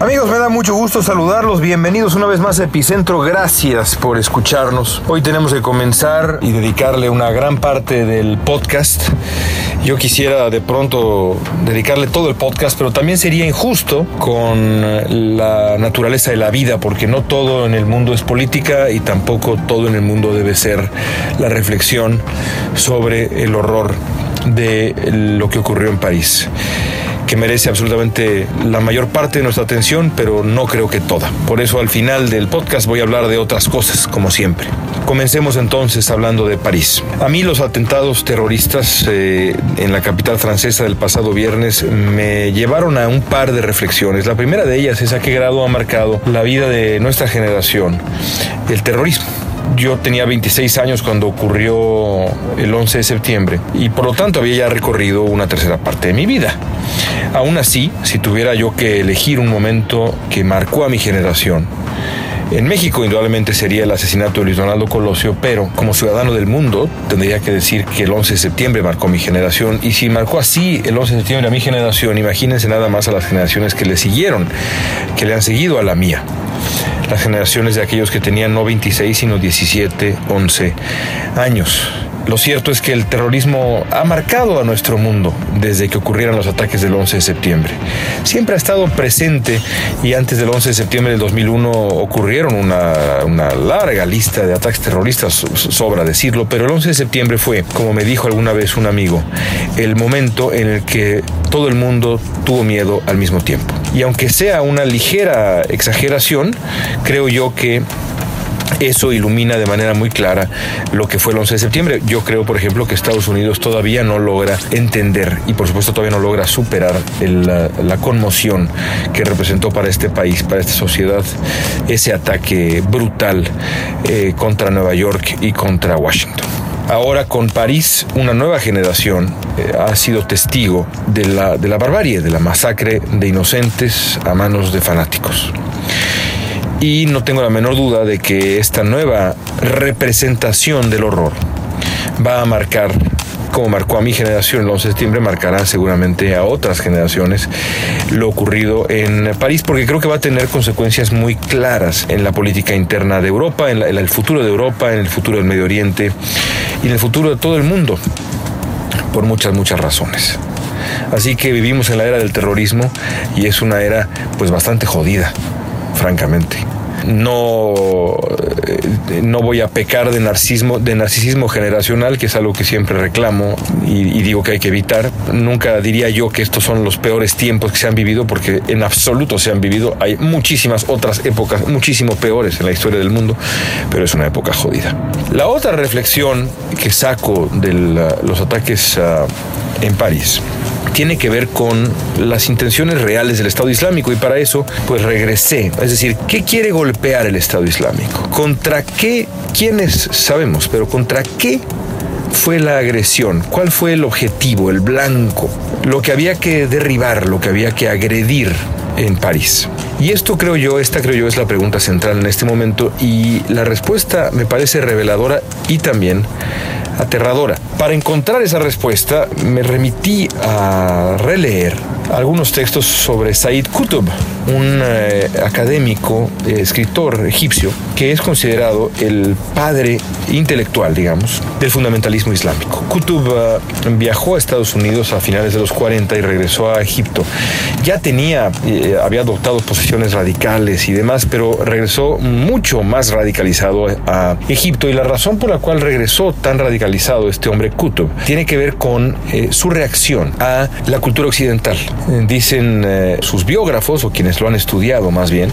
Amigos, me da mucho gusto saludarlos. Bienvenidos una vez más a Epicentro. Gracias por escucharnos. Hoy tenemos que comenzar y dedicarle una gran parte del podcast. Yo quisiera de pronto dedicarle todo el podcast, pero también sería injusto con la naturaleza de la vida, porque no todo en el mundo es política y tampoco todo en el mundo debe ser la reflexión sobre el horror de lo que ocurrió en París que merece absolutamente la mayor parte de nuestra atención, pero no creo que toda. Por eso al final del podcast voy a hablar de otras cosas, como siempre. Comencemos entonces hablando de París. A mí los atentados terroristas eh, en la capital francesa del pasado viernes me llevaron a un par de reflexiones. La primera de ellas es a qué grado ha marcado la vida de nuestra generación el terrorismo. Yo tenía 26 años cuando ocurrió el 11 de septiembre y por lo tanto había ya recorrido una tercera parte de mi vida. Aún así, si tuviera yo que elegir un momento que marcó a mi generación, en México indudablemente sería el asesinato de Luis Donaldo Colosio, pero como ciudadano del mundo tendría que decir que el 11 de septiembre marcó mi generación y si marcó así el 11 de septiembre a mi generación, imagínense nada más a las generaciones que le siguieron, que le han seguido a la mía las generaciones de aquellos que tenían no 26, sino 17, 11 años. Lo cierto es que el terrorismo ha marcado a nuestro mundo desde que ocurrieron los ataques del 11 de septiembre. Siempre ha estado presente y antes del 11 de septiembre del 2001 ocurrieron una, una larga lista de ataques terroristas, sobra decirlo, pero el 11 de septiembre fue, como me dijo alguna vez un amigo, el momento en el que todo el mundo tuvo miedo al mismo tiempo. Y aunque sea una ligera exageración, creo yo que eso ilumina de manera muy clara lo que fue el 11 de septiembre. Yo creo, por ejemplo, que Estados Unidos todavía no logra entender y por supuesto todavía no logra superar la, conmoción que representó para este país, para esta sociedad, ese ataque brutal eh, contra Nueva York y contra Washington. Ahora con París, una nueva generación eh, ha sido testigo de la, de la barbarie, de la masacre de inocentes a manos de fanáticos. Y no tengo la menor duda de que esta nueva representación del horror va a marcar, como marcó a mi generación el 11 de septiembre, marcará seguramente a otras generaciones lo ocurrido en París, porque creo que va a tener consecuencias muy claras en la política interna de Europa, en, en el futuro de Europa, en el futuro del Medio Oriente y en el futuro de todo el mundo, por muchas, muchas razones. Así que vivimos en la era del terrorismo y es una era pues bastante jodida francamente. No, no voy a pecar de narcisismo, de narcisismo generacional, que es algo que siempre reclamo y, digo que hay que evitar. Nunca diría yo que estos son los peores tiempos que se han vivido, porque en absoluto se han vivido. Hay muchísimas otras épocas, muchísimo peores en la historia del mundo, pero es una época jodida. La otra reflexión que saco de los ataques en París tiene que ver con las intenciones reales del Estado Islámico y para eso pues regresé. Es decir, ¿qué quiere golpear el Estado Islámico? ¿Contra qué? ¿Quiénes sabemos? Pero ¿contra qué fue la agresión? ¿Cuál fue el objetivo, el blanco? Lo que había que derribar, lo que había que agredir en París. Y esto creo yo, esta creo yo es la pregunta central en este momento y la respuesta me parece reveladora y también aterradora. Para encontrar esa respuesta me remití a releer algunos textos sobre Said Qutb, un eh, académico, eh, escritor egipcio, que es considerado el padre intelectual, digamos, del fundamentalismo islámico. Qutb uh, viajó a Estados Unidos a finales de los 40 y regresó a Egipto. Ya tenía, eh, había adoptado posiciones radicales y demás, pero regresó mucho más radicalizado a Egipto y la razón por la cual regresó tan radicalizado este hombre Qutb tiene que ver con eh, su reacción a la cultura occidental. Dicen eh, sus biógrafos, o quienes lo han estudiado más bien,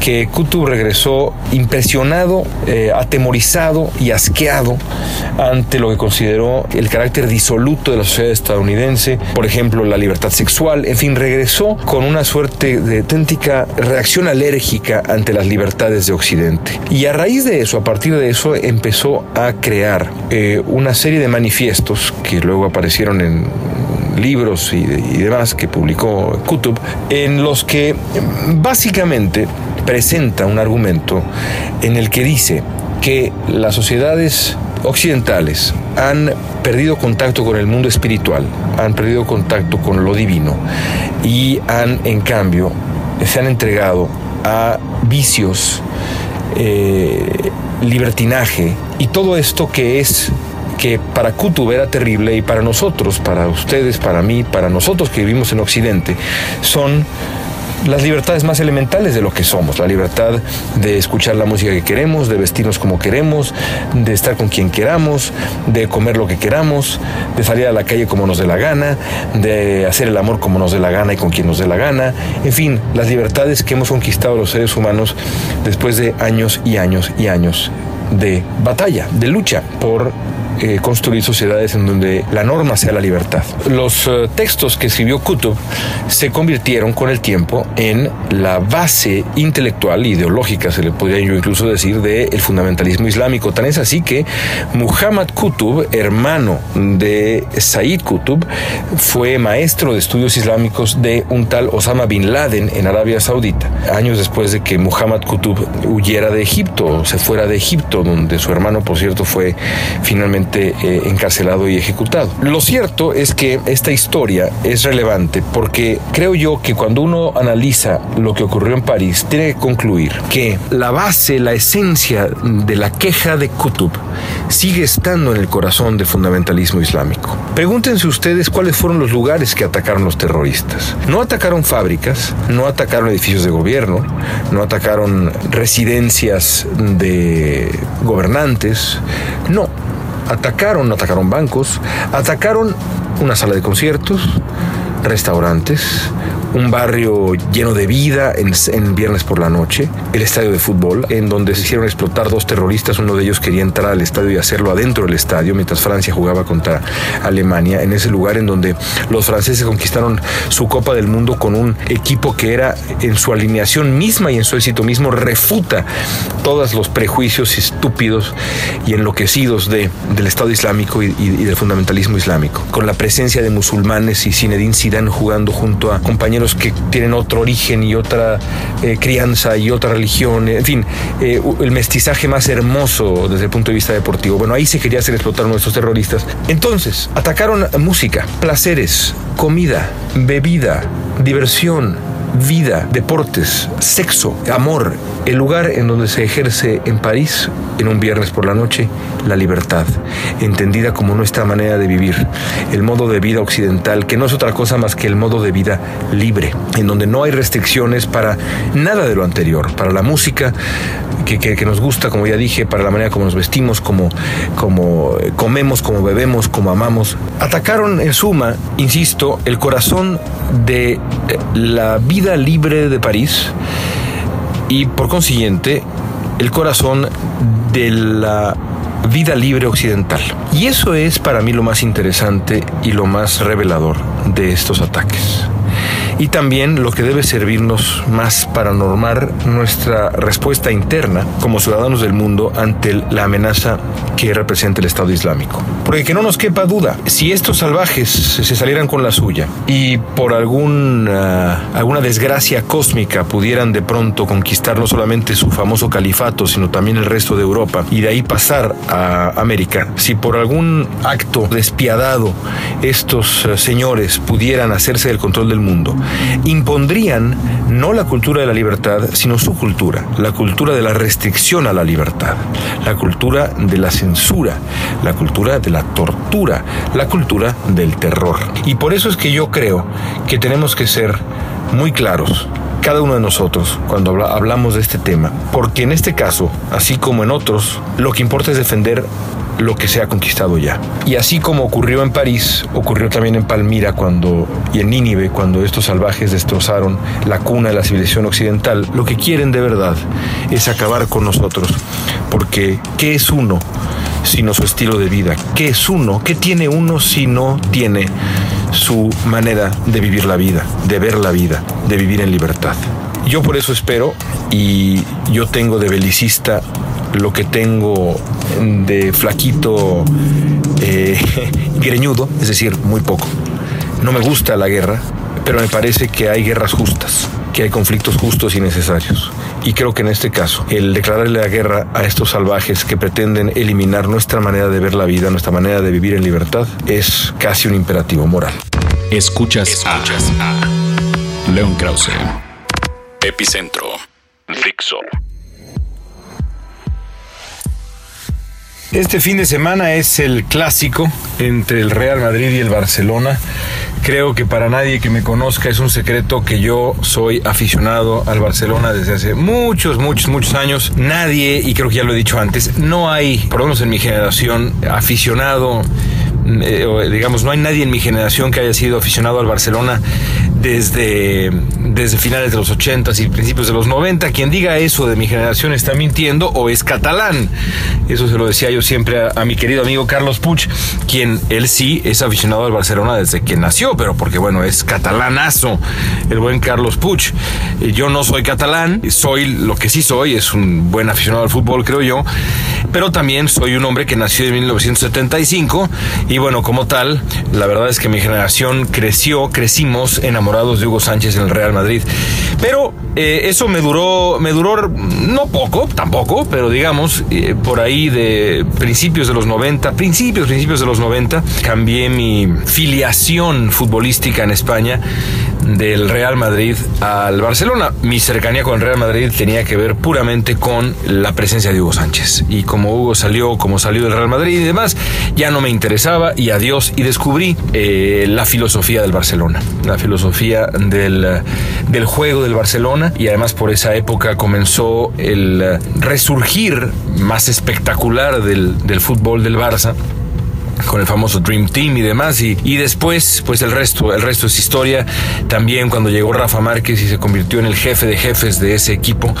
que Qutb regresó impresionado, eh, atemorizado y asqueado ante lo que consideró el carácter disoluto de la sociedad estadounidense, por ejemplo, la libertad sexual, en fin, regresó con una suerte de auténtica reacción alérgica ante las libertades de Occidente. Y a raíz de eso, a partir de eso, empezó a crear eh, una serie de manifiestos que luego aparecieron en libros y, demás que publicó Kutub, en los que básicamente presenta un argumento en el que dice que las sociedades occidentales han perdido contacto con el mundo espiritual, han perdido contacto con lo divino y han en cambio se han entregado a vicios, eh, libertinaje y todo esto que es que para Kutub era terrible y para nosotros, para ustedes, para mí, para nosotros que vivimos en Occidente, son las libertades más elementales de lo que somos, la libertad de escuchar la música que queremos, de vestirnos como queremos, de estar con quien queramos, de comer lo que queramos, de salir a la calle como nos dé la gana, de hacer el amor como nos dé la gana y con quien nos dé la gana, en fin, las libertades que hemos conquistado los seres humanos después de años y años y años de batalla, de lucha por eh, construir sociedades en donde la norma sea la libertad. Los eh, textos que escribió Kutub se convirtieron con el tiempo en la base intelectual, ideológica, se le podría yo incluso decir, del fundamentalismo islámico. Tan es así que Muhammad Kutub, hermano de Said Kutub, fue maestro de estudios islámicos de un tal Osama bin Laden en Arabia Saudita, años después de que Muhammad Kutub huyera de Egipto, se fuera de Egipto, donde su hermano, por cierto, fue finalmente eh, encarcelado y ejecutado. Lo cierto es que esta historia es relevante porque creo yo que cuando uno analiza lo que ocurrió en París, tiene que concluir que la base, la esencia de la queja de Qutb sigue estando en el corazón del fundamentalismo islámico. Pregúntense ustedes cuáles fueron los lugares que atacaron los terroristas. No atacaron fábricas, no atacaron edificios de gobierno, no atacaron residencias de gobernantes, no, atacaron, atacaron bancos, atacaron una sala de conciertos, restaurantes, un barrio lleno de vida en, viernes por la noche, el estadio de fútbol, en donde se hicieron explotar dos terroristas, uno de ellos quería entrar al estadio y hacerlo adentro del estadio mientras Francia jugaba contra Alemania, en ese lugar en donde los franceses conquistaron su Copa del Mundo con un equipo que era en su alineación misma y en su éxito mismo refuta todos los prejuicios estúpidos y enloquecidos de, del Estado Islámico y, del fundamentalismo islámico, con la presencia de musulmanes y Zinedine Zidane jugando junto a compañeros que tienen otro origen y otra eh, crianza y otra religión, en fin, eh, el mestizaje más hermoso desde el punto de vista deportivo. Bueno, ahí se quería hacer explotar nuestros terroristas. Entonces, atacaron música, placeres, comida, bebida, diversión, vida, deportes, sexo, amor, el lugar en donde se ejerce en París, en un viernes por la noche, la libertad, entendida como nuestra manera de vivir, el modo de vida occidental, que no es otra cosa más que el modo de vida libre, en donde no hay restricciones para nada de lo anterior, para la música que, nos gusta, como ya dije, para la manera como nos vestimos, como, como comemos, como bebemos, como amamos. Atacaron en suma, insisto, el corazón de la vida libre de París y por consiguiente el corazón de la vida libre occidental. Y eso es para mí lo más interesante y lo más revelador de estos ataques y también lo que debe servirnos más para normar nuestra respuesta interna como ciudadanos del mundo ante la amenaza que representa el Estado Islámico. Porque que no nos quepa duda, si estos salvajes se salieran con la suya y por alguna, alguna desgracia cósmica pudieran de pronto conquistar no solamente su famoso califato, sino también el resto de Europa y de ahí pasar a América, si por algún acto despiadado estos eh, señores pudieran hacerse del control del mundo, impondrían no la cultura de la libertad, sino su cultura, la cultura de la restricción a la libertad, la cultura de la censura, la cultura de la tortura, la cultura del terror. Y por eso es que yo creo que tenemos que ser muy claros cada uno de nosotros cuando hablamos de este tema, porque en este caso, así como en otros, lo que importa es defender lo que se ha conquistado ya. Y así como ocurrió en París, ocurrió también en Palmira cuando, y en Nínive cuando estos salvajes destrozaron la cuna de la civilización occidental. Lo que quieren de verdad es acabar con nosotros, porque ¿qué es uno sino su estilo de vida? ¿Qué es uno? ¿Qué tiene uno si no tiene su manera de vivir la vida, de ver la vida, de vivir en libertad? Yo por eso espero y yo tengo de belicista lo que tengo de flaquito eh, greñudo, es decir, muy poco. No me gusta la guerra, pero me parece que hay guerras justas, que hay conflictos justos y necesarios. Y creo que en este caso, el declararle la guerra a estos salvajes que pretenden eliminar nuestra manera de ver la vida, nuestra manera de vivir en libertad, es casi un imperativo moral. Escuchas, Escuchas a, León Krause. Epicentro. Dixo. Este fin de semana es el clásico entre el Real Madrid y el Barcelona. Creo que para nadie que me conozca es un secreto que yo soy aficionado al Barcelona desde hace muchos, muchos, muchos años. Nadie, y creo que ya lo he dicho antes, no hay, por lo menos en mi generación, aficionado eh, digamos, no hay nadie en mi generación que haya sido aficionado al Barcelona desde, desde finales de los 80 y principios de los 90. Quien diga eso de mi generación está mintiendo o es catalán. Eso se lo decía yo siempre a, mi querido amigo Carlos Puch, quien él sí es aficionado al Barcelona desde que nació, pero porque bueno, es catalanazo el buen Carlos Puch. Eh, yo no soy catalán, soy lo que sí soy, es un buen aficionado al fútbol, creo yo, pero también soy un hombre que nació en 1975 y bueno, como tal, la verdad es que mi generación creció, crecimos enamorados de Hugo Sánchez en el Real Madrid. Pero eh, eso me duró, me duró no poco, tampoco, pero digamos, eh, por ahí de principios de los 90, principios, principios de los 90, cambié mi filiación futbolística en España del Real Madrid al Barcelona. Mi cercanía con el Real Madrid tenía que ver puramente con la presencia de Hugo Sánchez. Y como Hugo salió, como salió del Real Madrid y demás, ya no me interesaba y adiós. Y descubrí eh, la filosofía del Barcelona, la filosofía del, del juego del Barcelona. Y además por esa época comenzó el resurgir más espectacular del, del fútbol del Barça con el famoso Dream Team y demás y, y, después pues el resto el resto es historia también cuando llegó Rafa Márquez y se convirtió en el jefe de jefes de ese equipo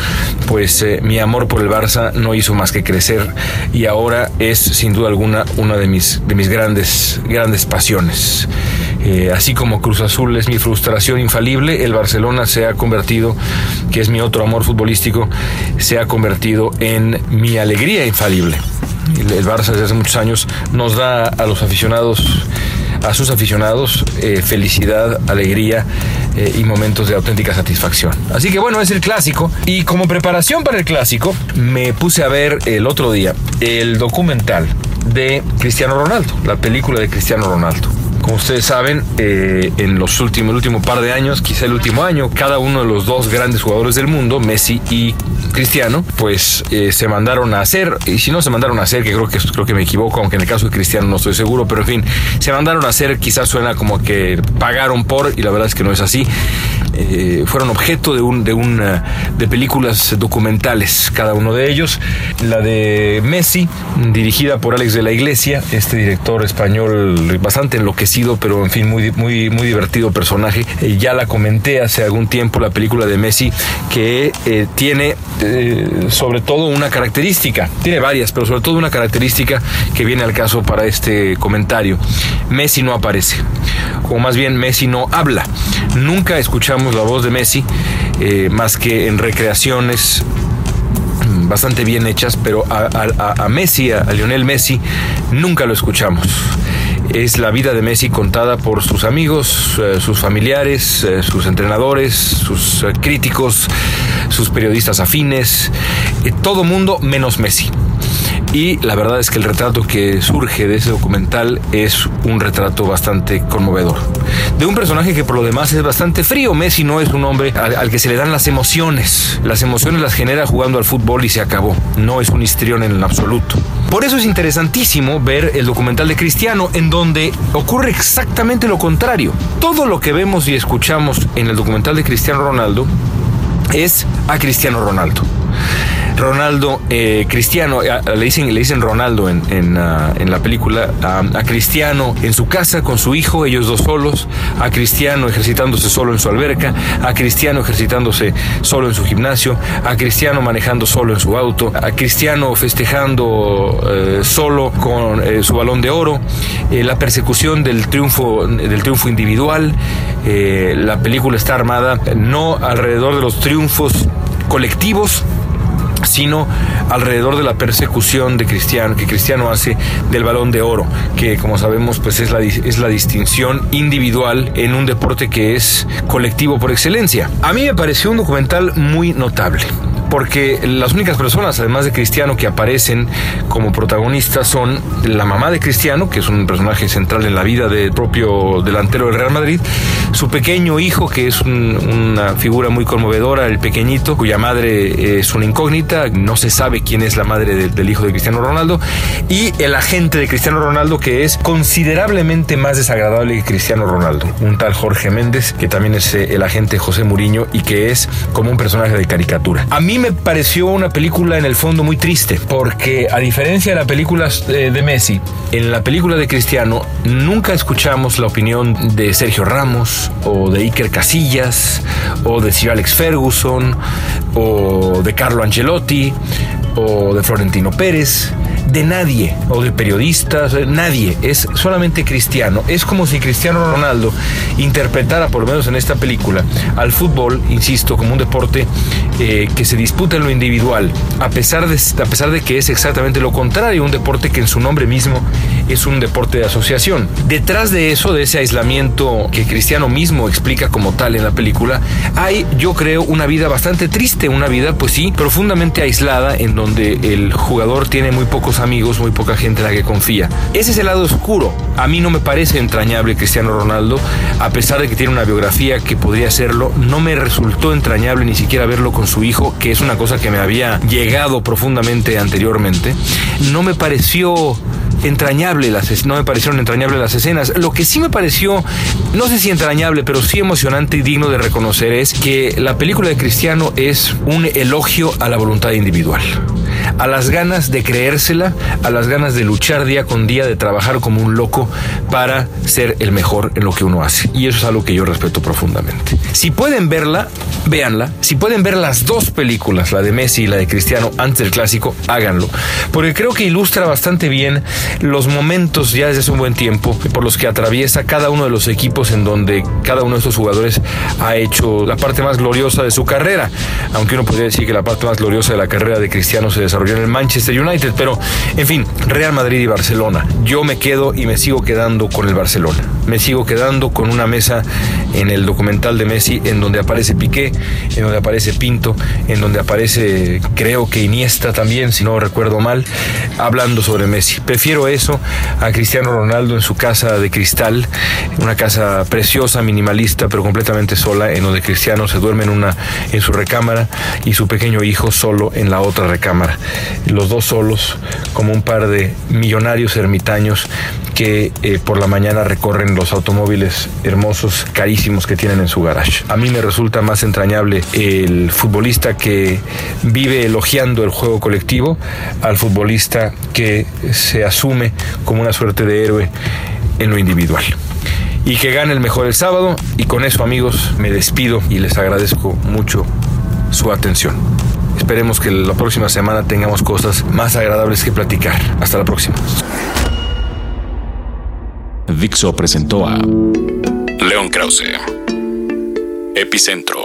pues eh, mi amor por el Barça no hizo más que crecer y ahora es sin duda alguna una de mis de mis grandes grandes pasiones eh, así como Cruz Azul es mi frustración infalible el Barcelona se ha convertido que es mi otro amor futbolístico se ha convertido en mi alegría infalible el Barça desde hace muchos años nos da a los aficionados, a sus aficionados, eh, felicidad, alegría eh, y momentos de auténtica satisfacción. Así que bueno, es el clásico. Y como preparación para el clásico, me puse a ver el otro día el documental de Cristiano Ronaldo, la película de Cristiano Ronaldo. Como ustedes saben, eh, en los últimos, el último par de años, quizá el último año, cada uno de los dos grandes jugadores del mundo, Messi y Cristiano, pues eh, se mandaron a hacer, y si no se mandaron a hacer, que creo que creo que me equivoco, aunque en el caso de Cristiano no estoy seguro, pero en fin, se mandaron a hacer, quizás suena como que pagaron por, y la verdad es que no es así. Eh, fueron objeto de un, de una de películas documentales, cada uno de ellos. La de Messi, dirigida por Alex de la Iglesia, este director español bastante enloquecido pero en fin, muy, muy, muy divertido personaje. Eh, ya la comenté hace algún tiempo, la película de Messi, que eh, tiene eh, sobre todo una característica, tiene varias, pero sobre todo una característica que viene al caso para este comentario. Messi no aparece, o más bien Messi no habla. Nunca escuchamos la voz de Messi más que en recreaciones bastante bien hechas, pero a, Messi, a Lionel Messi, nunca lo escuchamos es la vida de Messi contada por sus amigos, eh, sus familiares, eh, sus entrenadores, sus eh, críticos, sus periodistas afines, todo mundo menos Messi. Y la verdad es que el retrato que surge de ese documental es un retrato bastante conmovedor. De un personaje que por lo demás es bastante frío. Messi no es un hombre al, que se le dan las emociones. Las emociones las genera jugando al fútbol y se acabó. No es un histrión en el absoluto. Por eso es interesantísimo ver el documental de Cristiano en donde ocurre exactamente lo contrario. Todo lo que vemos y escuchamos en el documental de Cristiano Ronaldo es a Cristiano Ronaldo. Ronaldo eh, Cristiano, le, dicen, le dicen Ronaldo en, en, ah, la película, a Cristiano en su casa con su hijo, ellos dos solos, a Cristiano ejercitándose solo en su alberca, a Cristiano ejercitándose solo en su gimnasio, a Cristiano manejando solo en su auto, a Cristiano festejando eh, solo con eh, su balón de oro, la persecución del triunfo, del triunfo individual, la película está armada no alrededor de los triunfos colectivos, sino alrededor de la persecución de Cristiano, que Cristiano hace del balón de oro, que como sabemos pues es la, es la distinción individual en un deporte que es colectivo por excelencia. A mí me pareció un documental muy notable porque las únicas personas, además de Cristiano, que aparecen como protagonistas son la mamá de Cristiano, que es un personaje central en la vida del propio delantero del Real Madrid, su pequeño hijo, que es una figura muy conmovedora, el pequeñito, cuya madre es una incógnita, no se sabe quién es la madre del hijo de Cristiano Ronaldo, y el agente de Cristiano Ronaldo, que es considerablemente más desagradable que Cristiano Ronaldo, un tal Jorge Méndez, que también es eh, el agente José Muriño y que es como un personaje de caricatura. A mí pareció una película en el fondo muy triste, porque a diferencia de la película eh, de Messi, en la película de Cristiano nunca escuchamos la opinión de Sergio Ramos o de Iker Casillas o de Sir Alex Ferguson o de Carlo Ancelotti o de Florentino Pérez de nadie, o de periodistas, nadie, es solamente cristiano. Es como si Cristiano Ronaldo interpretara, por lo menos en esta película, al fútbol, insisto, como un deporte eh, que se disputa en lo individual, a pesar, de, a pesar de que es exactamente lo contrario, un deporte que en su nombre mismo es un deporte de asociación. Detrás de eso, de ese aislamiento que Cristiano mismo explica como tal en la película, hay, yo creo, una vida bastante triste, una vida, pues sí, profundamente aislada, en donde el jugador tiene muy pocos amigos, muy poca gente en la que confía. Ese es el lado oscuro. A mí no me parece entrañable Cristiano Ronaldo, a pesar de que tiene una biografía que podría serlo, no me resultó entrañable ni siquiera verlo con su hijo, que es una cosa que me había llegado profundamente anteriormente. No me pareció entrañable las no me parecieron entrañables las escenas. Lo que sí me pareció, no sé si entrañable, pero sí emocionante y digno de reconocer es que la película de Cristiano es un elogio a la voluntad individual a las ganas de creérsela, a las ganas de luchar día con día, de trabajar como un loco para ser el mejor en lo que uno hace. Y eso es algo que yo respeto profundamente. Si pueden verla, véanla. Si pueden ver las dos películas, la de Messi y la de Cristiano, antes del clásico, háganlo. Porque creo que ilustra bastante bien los momentos ya desde hace un buen tiempo por los que atraviesa cada uno de los equipos en donde cada uno de estos jugadores ha hecho la parte más gloriosa de su carrera. Aunque uno podría decir que la parte más gloriosa de la carrera de Cristiano se desarrolló en el Manchester United, pero en fin, Real Madrid y Barcelona. Yo me quedo y me sigo quedando con el Barcelona. Me sigo quedando con una mesa en el documental de Messi en donde aparece Piqué, en donde aparece Pinto, en donde aparece creo que Iniesta también, si no recuerdo mal, hablando sobre Messi. Prefiero eso a Cristiano Ronaldo en su casa de cristal, una casa preciosa, minimalista, pero completamente sola, en donde Cristiano se duerme en una en su recámara y su pequeño hijo solo en la otra recámara los dos solos, como un par de millonarios ermitaños que eh, por la mañana recorren los automóviles hermosos, carísimos que tienen en su garage. A mí me resulta más entrañable el futbolista que vive elogiando el juego colectivo al futbolista que se asume como una suerte de héroe en lo individual y que gane el mejor el sábado. Y con eso amigos me despido y les agradezco mucho su atención. Esperemos que la próxima semana tengamos cosas más agradables que platicar. Hasta la próxima. Dixo presentó a León Krause, Epicentro.